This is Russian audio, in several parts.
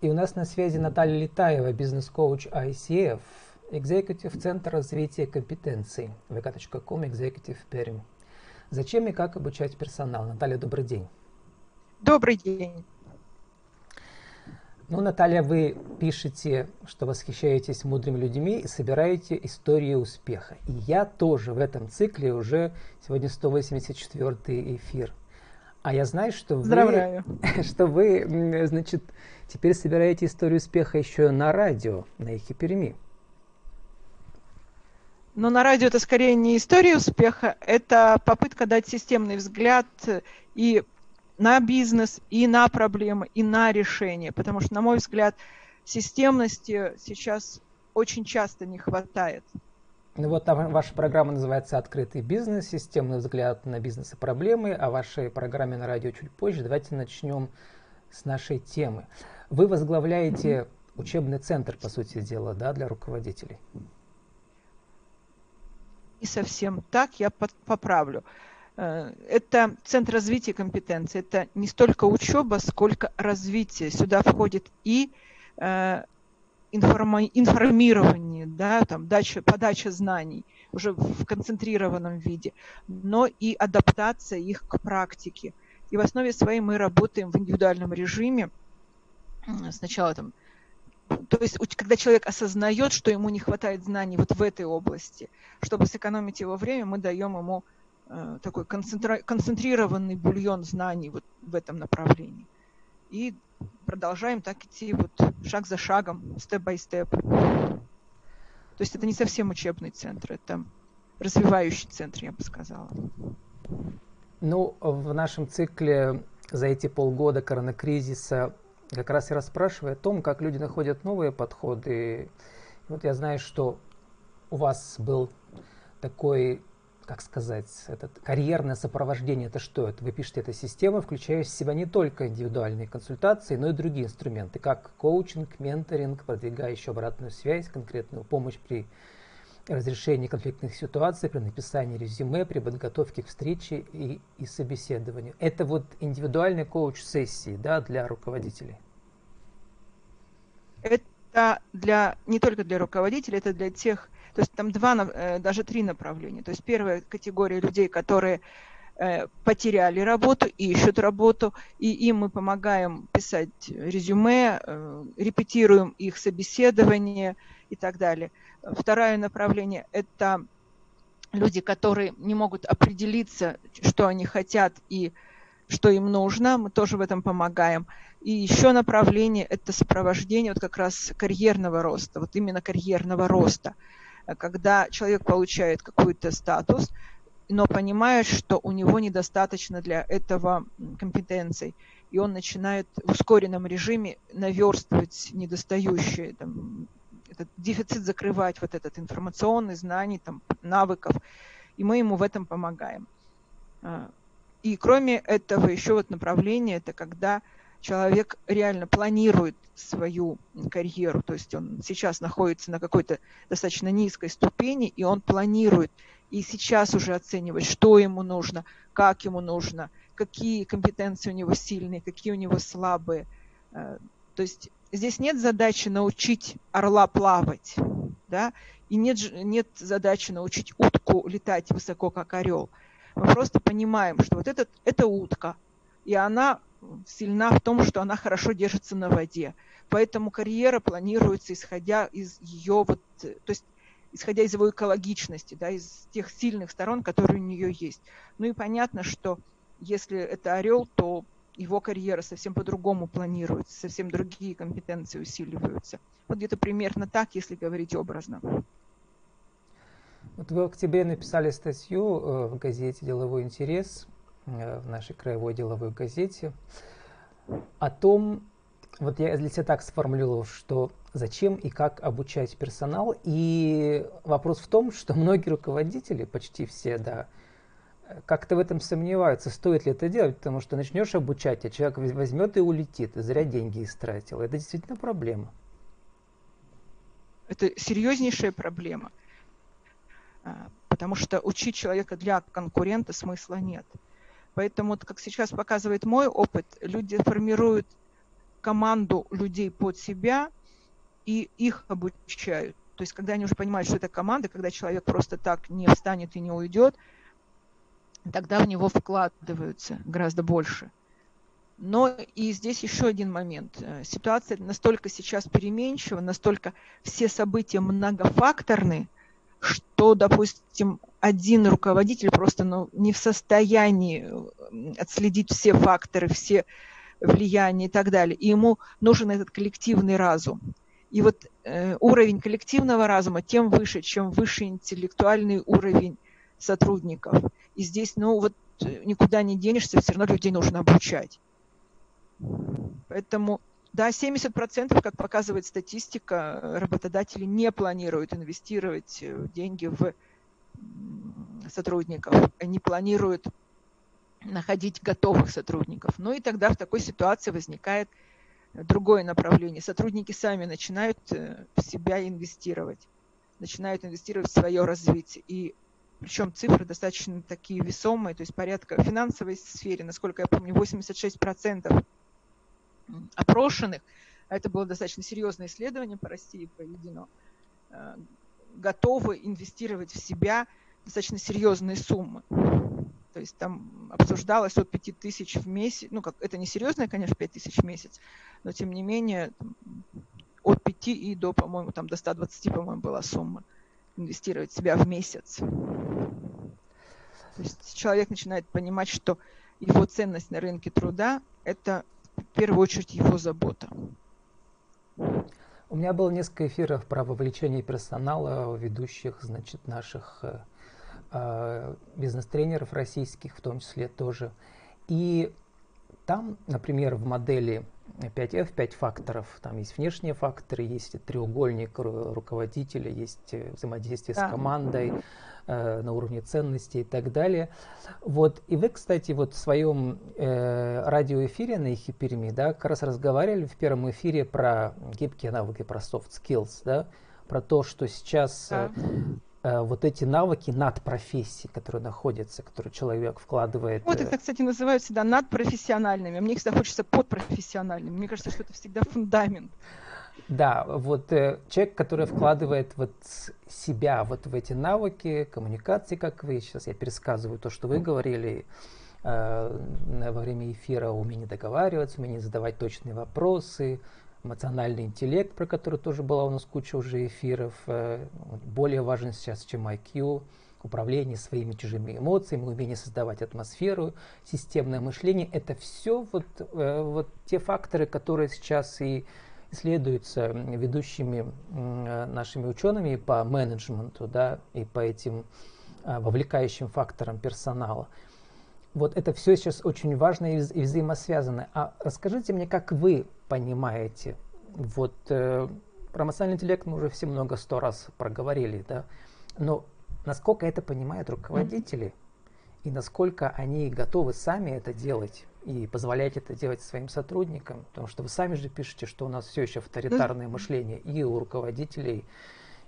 И у нас на связи Наталья Летаева, бизнес-коуч ICF, экзекутив Центр развития компетенций, vk.com, executive Perm. Зачем и как обучать персонал? Наталья, добрый день. Добрый день. Ну, Наталья, вы пишете, что восхищаетесь мудрыми людьми и собираете истории успеха. И я тоже в этом цикле уже сегодня 184 эфир. А я знаю, что вы, что вы, значит, теперь собираете историю успеха еще на радио, на Перми. Но на радио это скорее не история успеха, это попытка дать системный взгляд и на бизнес, и на проблемы, и на решения. Потому что, на мой взгляд, системности сейчас очень часто не хватает. Ну вот там ваша программа называется «Открытый бизнес», системный взгляд на бизнес и проблемы, а вашей программе на радио чуть позже. Давайте начнем с нашей темы. Вы возглавляете учебный центр, по сути дела, да, для руководителей? Не совсем так, я поправлю. Э, это центр развития компетенций. Это не столько учеба, сколько развитие. Сюда входит и э, информирование, да, там, дача, подача знаний уже в концентрированном виде, но и адаптация их к практике. И в основе своей мы работаем в индивидуальном режиме. Сначала там то есть, когда человек осознает, что ему не хватает знаний вот в этой области, чтобы сэкономить его время, мы даем ему Э, такой концентрированный бульон знаний вот в этом направлении. И продолжаем так идти вот шаг за шагом, степ-бай-степ. То есть это не совсем учебный центр, это развивающий центр, я бы сказала. Ну, в нашем цикле за эти полгода коронакризиса как раз я расспрашиваю о том, как люди находят новые подходы. И вот я знаю, что у вас был такой как сказать, этот карьерное сопровождение, это что? Это вы пишете, это система, включающая в себя не только индивидуальные консультации, но и другие инструменты, как коучинг, менторинг, продвигающий обратную связь, конкретную помощь при разрешении конфликтных ситуаций, при написании резюме, при подготовке к встрече и, и собеседованию. Это вот индивидуальные коуч-сессии да, для руководителей. Это для, не только для руководителей, это для тех то есть там два, э, даже три направления. То есть первая категория людей, которые э, потеряли работу и ищут работу, и им мы помогаем писать резюме, э, репетируем их собеседование и так далее. Второе направление – это люди, которые не могут определиться, что они хотят и что им нужно, мы тоже в этом помогаем. И еще направление – это сопровождение вот как раз карьерного роста, вот именно карьерного роста когда человек получает какой-то статус, но понимает, что у него недостаточно для этого компетенций, и он начинает в ускоренном режиме наверстывать недостающие, там, этот дефицит закрывать, вот этот информационный знаний, там, навыков, и мы ему в этом помогаем. А, и кроме этого еще вот направление, это когда человек реально планирует свою карьеру, то есть он сейчас находится на какой-то достаточно низкой ступени, и он планирует и сейчас уже оценивать, что ему нужно, как ему нужно, какие компетенции у него сильные, какие у него слабые. Э, то есть здесь нет задачи научить орла плавать, да, и нет, нет задачи научить утку летать высоко, как орел. Мы просто понимаем, что вот этот, это утка, и она сильна в том, что она хорошо держится на воде. Поэтому карьера планируется, исходя из ее вот, то есть исходя из его экологичности, да, из тех сильных сторон, которые у нее есть. Ну и понятно, что если это орел, то его карьера совсем по-другому планируется, совсем другие компетенции усиливаются. Вот где-то примерно так, если говорить образно. Вот вы в октябре написали статью э, в газете «Деловой интерес», в нашей краевой деловой газете о том, вот я для себя так сформулировал, что зачем и как обучать персонал. И вопрос в том, что многие руководители, почти все, да, как-то в этом сомневаются, стоит ли это делать, потому что начнешь обучать, а человек возьмет и улетит, и зря деньги истратил. Это действительно проблема. Это серьезнейшая проблема, а, потому что учить человека для конкурента смысла нет. Поэтому, как сейчас показывает мой опыт, люди формируют команду людей под себя и их обучают. То есть, когда они уже понимают, что это команда, когда человек просто так не встанет и не уйдет, тогда в него вкладываются гораздо больше. Но и здесь еще один момент. Э, ситуация настолько сейчас переменчива, настолько все события многофакторны, что, допустим, один руководитель просто ну, не в состоянии э, отследить все факторы, все влияния и так далее. И ему нужен этот коллективный разум. И вот э, уровень коллективного разума тем выше, чем выше интеллектуальный уровень сотрудников. И здесь, ну вот э, никуда не денешься, все равно людей нужно обучать. Поэтому, да, 70%, как показывает статистика, работодатели не планируют инвестировать э, деньги в сотрудников, они планируют находить готовых сотрудников. Ну и тогда в такой ситуации возникает другое направление. Сотрудники сами начинают э, в себя инвестировать, начинают инвестировать в свое развитие. И причем цифры достаточно такие весомые, то есть порядка в финансовой сфере, насколько я помню, 86% опрошенных, а это было достаточно серьезное исследование по России проведено, э, готовы инвестировать в себя достаточно серьезные суммы. То есть там обсуждалось от 5 тысяч в месяц, ну как это не серьезное, конечно, 5 тысяч в месяц, но тем не менее от 5 и до, по-моему, там до 120, по-моему, была сумма инвестировать в себя в месяц. То есть человек начинает понимать, что его ценность на рынке труда – это в первую очередь его забота. У меня было несколько эфиров про вовлечение персонала, ведущих, значит, наших э, э, бизнес-тренеров российских в том числе тоже. И там, например, в модели 5F, 5 факторов, там есть внешние факторы, есть треугольник руководителя, есть э, взаимодействие да. с командой э, на уровне ценностей и так далее. Вот, и вы, кстати, вот в своем э, радиоэфире на их Перми, да, как раз разговаривали в первом эфире про гибкие навыки, про soft skills, да, про то, что сейчас да. Э, вот эти навыки над профессией, которые находятся, которые человек вкладывает. Вот это, кстати, называют всегда надпрофессиональными. Мне всегда хочется подпрофессиональными. Мне кажется, что это всегда фундамент. Да, вот э, человек, который вкладывает вот себя вот в эти навыки коммуникации, как вы сейчас, я пересказываю то, что вы говорили э, во время эфира, умение договариваться, умение задавать точные вопросы, эмоциональный интеллект, про который тоже была у нас куча уже эфиров, э, более важен сейчас, чем IQ, управление своими чужими эмоциями, умение создавать атмосферу, системное мышление. Это все вот, э, вот те факторы, которые сейчас и исследуются ведущими нашими учеными по менеджменту, да, и по этим э, вовлекающим факторам персонала. Вот это все сейчас очень важно и, взаимосвязано. А расскажите мне, как вы понимаете, вот э, про эмоциональный интеллект мы уже все много сто раз проговорили, да, но насколько это понимают руководители и насколько они готовы сами это делать и позволять это делать своим сотрудникам, потому что вы сами же пишете, что у нас все еще авторитарное мышление и у руководителей,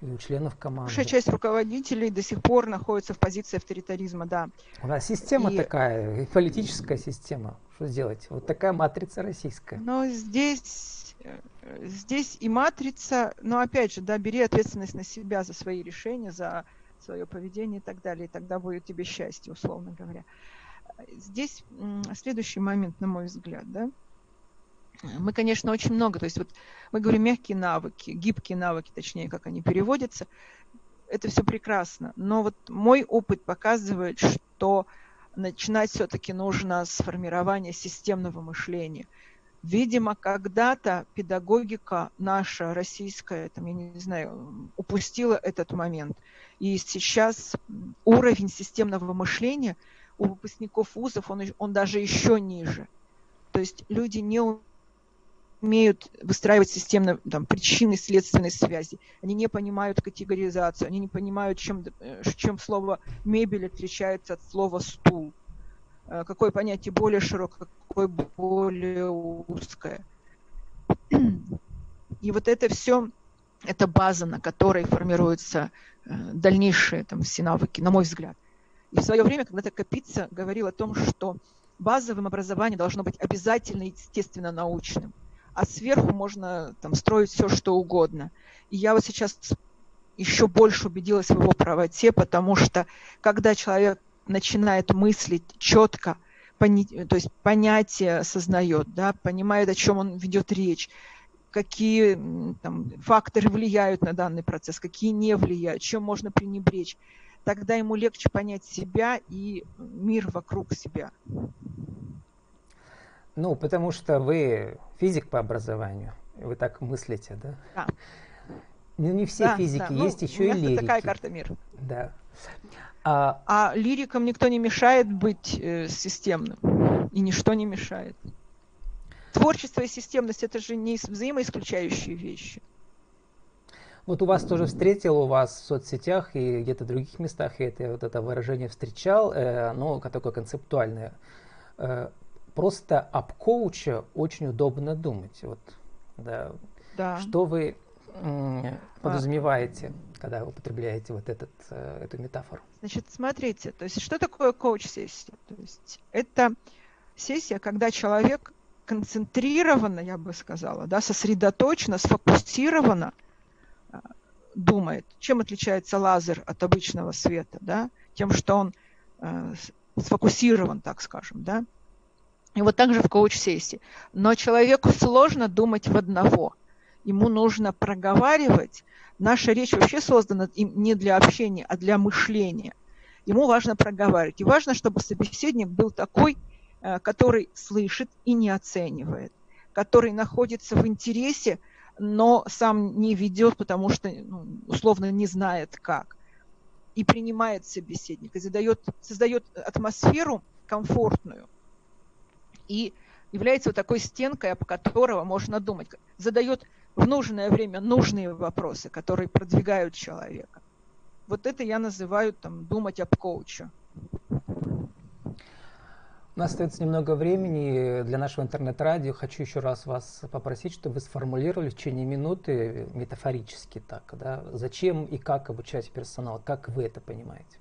и у членов команды. Большая часть руководителей до сих пор находится в позиции авторитаризма, да. У нас система и... такая, политическая система. Что сделать? Вот такая матрица российская. Но здесь, э, здесь и матрица, но опять же, да, бери ответственность на себя за свои решения, за свое поведение и так далее, и тогда будет тебе счастье, условно говоря. Здесь следующий момент, на мой взгляд, да, мы, конечно, очень много, то есть вот мы говорим мягкие навыки, гибкие навыки, точнее, как они переводятся, это все прекрасно, но вот мой опыт показывает, что начинать все-таки нужно с формирования системного мышления. Видимо, когда-то педагогика наша российская, там, я не знаю, упустила этот момент. И сейчас уровень системного мышления у выпускников вузов, он, он даже еще ниже. То есть люди не умеют выстраивать системно там, причины следственной связи. Они не понимают категоризацию, они не понимают, чем, э, чем слово мебель отличается от слова стул. Э, какое понятие более широкое, какое более узкое. И вот это все, это база, на которой формируются э, дальнейшие там, все навыки, на мой взгляд. И в свое время, когда-то Капица говорил о том, что базовым образованием должно быть обязательно естественно научным а сверху можно там строить все, что угодно. И я вот сейчас еще больше убедилась в его правоте, потому что когда человек начинает мыслить четко, то есть понятие сознает, да, понимает, о чем он ведет речь, какие там, факторы влияют на данный процесс, какие не влияют, чем можно пренебречь, тогда ему легче понять себя и мир вокруг себя. Ну, потому что вы физик по образованию, вы так мыслите, да? Да. Ну, не все да, физики, да. есть ну, еще и лирики. такая карта мира. Да. А, а лирикам никто не мешает быть э, системным, и ничто не мешает. Творчество и системность это же не взаимоисключающие вещи. Вот у вас тоже встретил, у вас в соцсетях и где-то в других местах я это, вот это выражение встречал, э, оно такое концептуальное. Э, просто об коуче очень удобно думать. Вот, да. Да. Что вы подразумеваете, когда употребляете вот этот, э, эту метафору? Значит, смотрите, то есть что такое коуч-сессия? То есть это сессия, когда человек концентрированно, я бы сказала, да, сосредоточенно, сфокусированно э, думает. Чем отличается лазер от обычного света? Да? Тем, что он э, сфокусирован, так скажем. Да? И вот так же в коуч-сессии. Но человеку сложно думать в одного – ему нужно проговаривать. Наша речь вообще создана не для общения, а для мышления. Ему важно проговаривать. И важно, чтобы собеседник был такой, э, который слышит и не оценивает, который находится в интересе, но сам не ведет, потому что ну, условно не знает как. И принимает собеседника, задает, создает атмосферу комфортную. И является вот такой стенкой, об которого можно думать. Задает в нужное время нужные вопросы, которые продвигают человека. Вот это я называю там думать об коуче. У нас остается немного времени для нашего интернет-радио. Хочу еще раз вас попросить, чтобы вы сформулировали в течение минуты метафорически так, да, зачем и как обучать персонал, как вы это понимаете?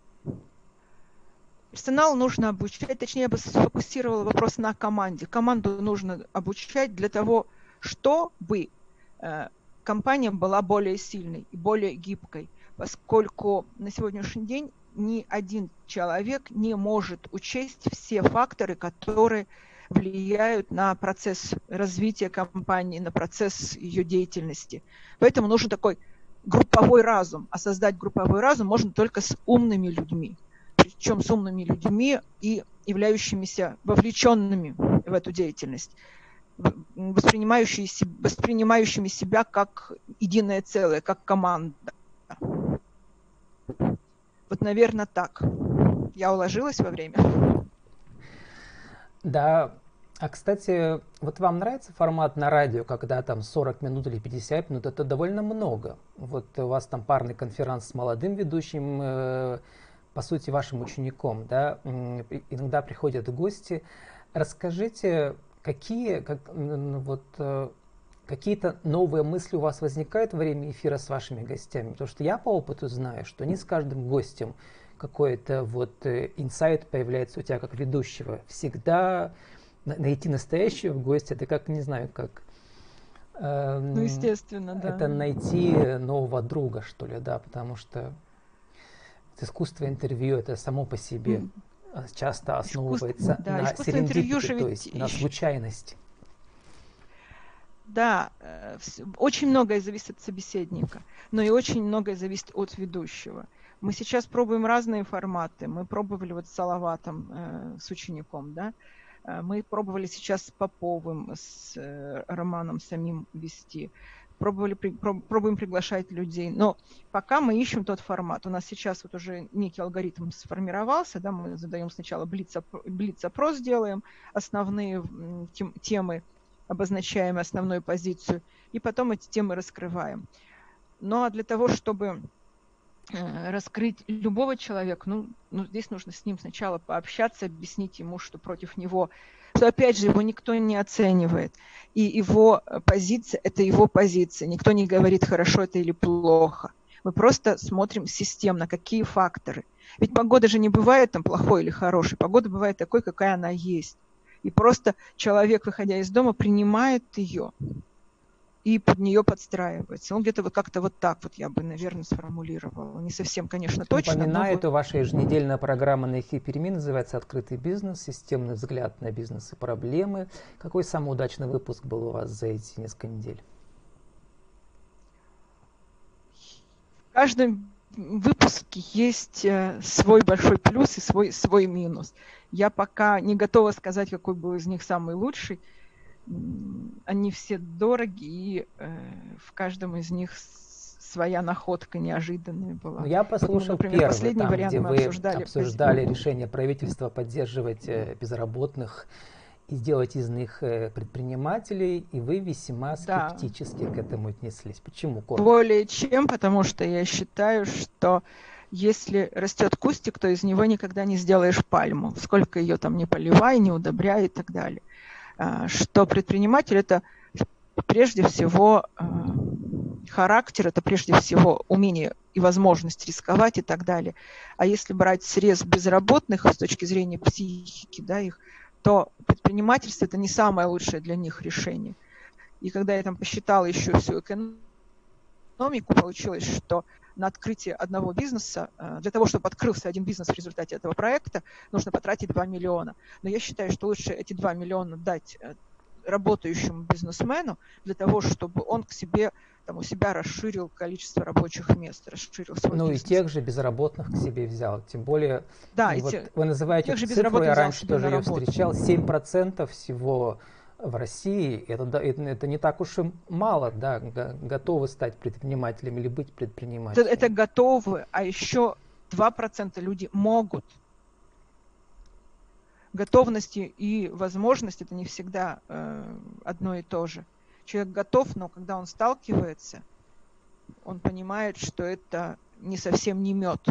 Персонал нужно обучать, точнее, я бы сфокусировала вопрос на команде. Команду нужно обучать для того, чтобы Э, компания была более сильной и более гибкой, поскольку на сегодняшний день ни один человек не может учесть все факторы, которые влияют на процесс развития компании, на процесс ее деятельности. Поэтому нужен такой групповой разум. А создать групповой разум можно только с умными людьми. Причем с умными людьми и являющимися вовлеченными в эту деятельность воспринимающими, воспринимающими себя как единое целое, как команда. Вот, наверное, так. Я уложилась во время. Да. А, кстати, вот вам нравится формат на радио, когда там 40 минут или 50 минут? Это довольно много. Вот у вас там парный конференц с молодым ведущим, э, по сути, вашим учеником, да? Иногда приходят гости. Расскажите, Какие, как, вот, э, какие-то новые мысли у вас возникают во время эфира с вашими гостями? Потому что я по опыту знаю, что не с каждым гостем какой-то вот э, инсайт появляется у тебя как ведущего. Всегда найти настоящего гостя, это как, не знаю, как... Э, ну, естественно, да. Это найти нового друга, что ли, да, потому что искусство интервью это само по себе часто основывается искусство, да, на серендипити, то есть на случайности. Да, э, очень многое зависит от собеседника, но и очень многое зависит от ведущего. Мы сейчас пробуем разные форматы. Мы пробовали вот с Салаватом, э, с учеником, да. Э, мы пробовали сейчас с Поповым, с э, Романом самим вести пробовали, пробуем приглашать людей. Но пока мы ищем тот формат. У нас сейчас вот уже некий алгоритм сформировался, да, мы задаем сначала блиц-опрос, делаем, основные темы обозначаем, основную позицию, и потом эти темы раскрываем. Но ну, а для того, чтобы э, раскрыть любого человека, ну, ну, здесь нужно с ним сначала пообщаться, объяснить ему, что против него что, опять же, его никто не оценивает. И его позиция – это его позиция. Никто не говорит, хорошо это или плохо. Мы просто смотрим системно, какие факторы. Ведь погода же не бывает там плохой или хорошей. Погода бывает такой, какая она есть. И просто человек, выходя из дома, принимает ее. И под нее подстраивается. Он где-то вот как-то вот так вот я бы, наверное, сформулировала. Не совсем, конечно, точно. Напоминаю, но... ваша еженедельная программа на эфире перемен называется «Открытый бизнес. Системный взгляд на бизнес и проблемы». Какой самый удачный выпуск был у вас за эти несколько недель? В каждом выпуске есть э, свой большой плюс и свой, свой минус. Я пока не готова сказать, какой был из них самый лучший. Они все дороги, и э, в каждом из них своя находка неожиданная была. Ну, я послушал вот, например, первый, последний там, вариант где мы вы обсуждали, обсуждали решение правительства поддерживать э, безработных и сделать из них э, предпринимателей, и вы весьма скептически да. к этому отнеслись. Почему? Коротко? Более чем, потому что я считаю, что если растет кустик, то из него никогда не сделаешь пальму. Сколько ее там не поливай, не удобряй и так далее. А, что предприниматель это прежде всего а, характер, это прежде всего умение и возможность рисковать и так далее. А если брать срез безработных с точки зрения психики, да, их, то предпринимательство это не самое лучшее для них решение. И когда я там посчитала еще всю экономику, получилось, что на открытие одного бизнеса, э, для того, чтобы открылся один бизнес в результате этого проекта, нужно потратить 2 миллиона. Но я считаю, что лучше эти 2 миллиона дать э, работающему бизнесмену для того, чтобы он к себе там, у себя расширил количество рабочих мест, расширил свой Ну бизнес. и тех же безработных к себе взял. Тем более, да, вот те, вы называете тех же цифру, я раньше тоже ее встречал, 7% всего в России, это, это, не так уж и мало, да, готовы стать предпринимателем или быть предпринимателем. Это, это готовы, а еще 2% люди могут. Готовности и возможность это не всегда э, одно и то же. Человек готов, но когда он сталкивается, он понимает, что это не совсем не мед.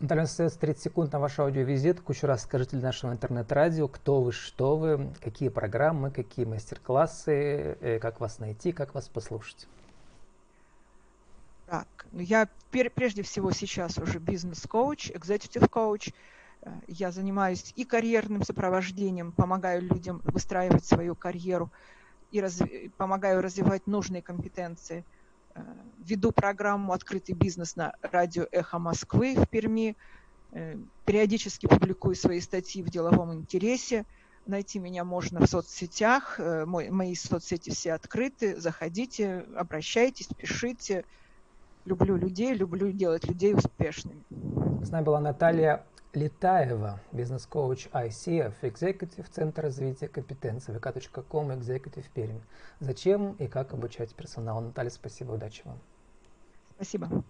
Наталья, остается 30 секунд на ваш аудиовизитку. Еще раз скажите для нашего интернет-радио, кто вы, что вы, какие программы, какие мастер-классы, э, как вас найти, как вас послушать. Так, ну я прежде всего сейчас уже бизнес-коуч, экзекутив-коуч. Э, я занимаюсь и карьерным сопровождением, помогаю людям выстраивать свою карьеру и раз, помогаю развивать нужные компетенции – веду программу «Открытый бизнес» на радио «Эхо Москвы» в Перми. Э, периодически публикую свои статьи в деловом интересе. Найти меня можно в соцсетях. Э, мои соцсети все открыты. Заходите, обращайтесь, пишите. Люблю людей, люблю делать людей успешными. С нами была Наталья Летаева, бизнес-коуч ICF, Executive, Центр развития компетенций, vk.com, Executive Пермь. Зачем и как обучать персонал? Наталья, спасибо, удачи вам. Спасибо.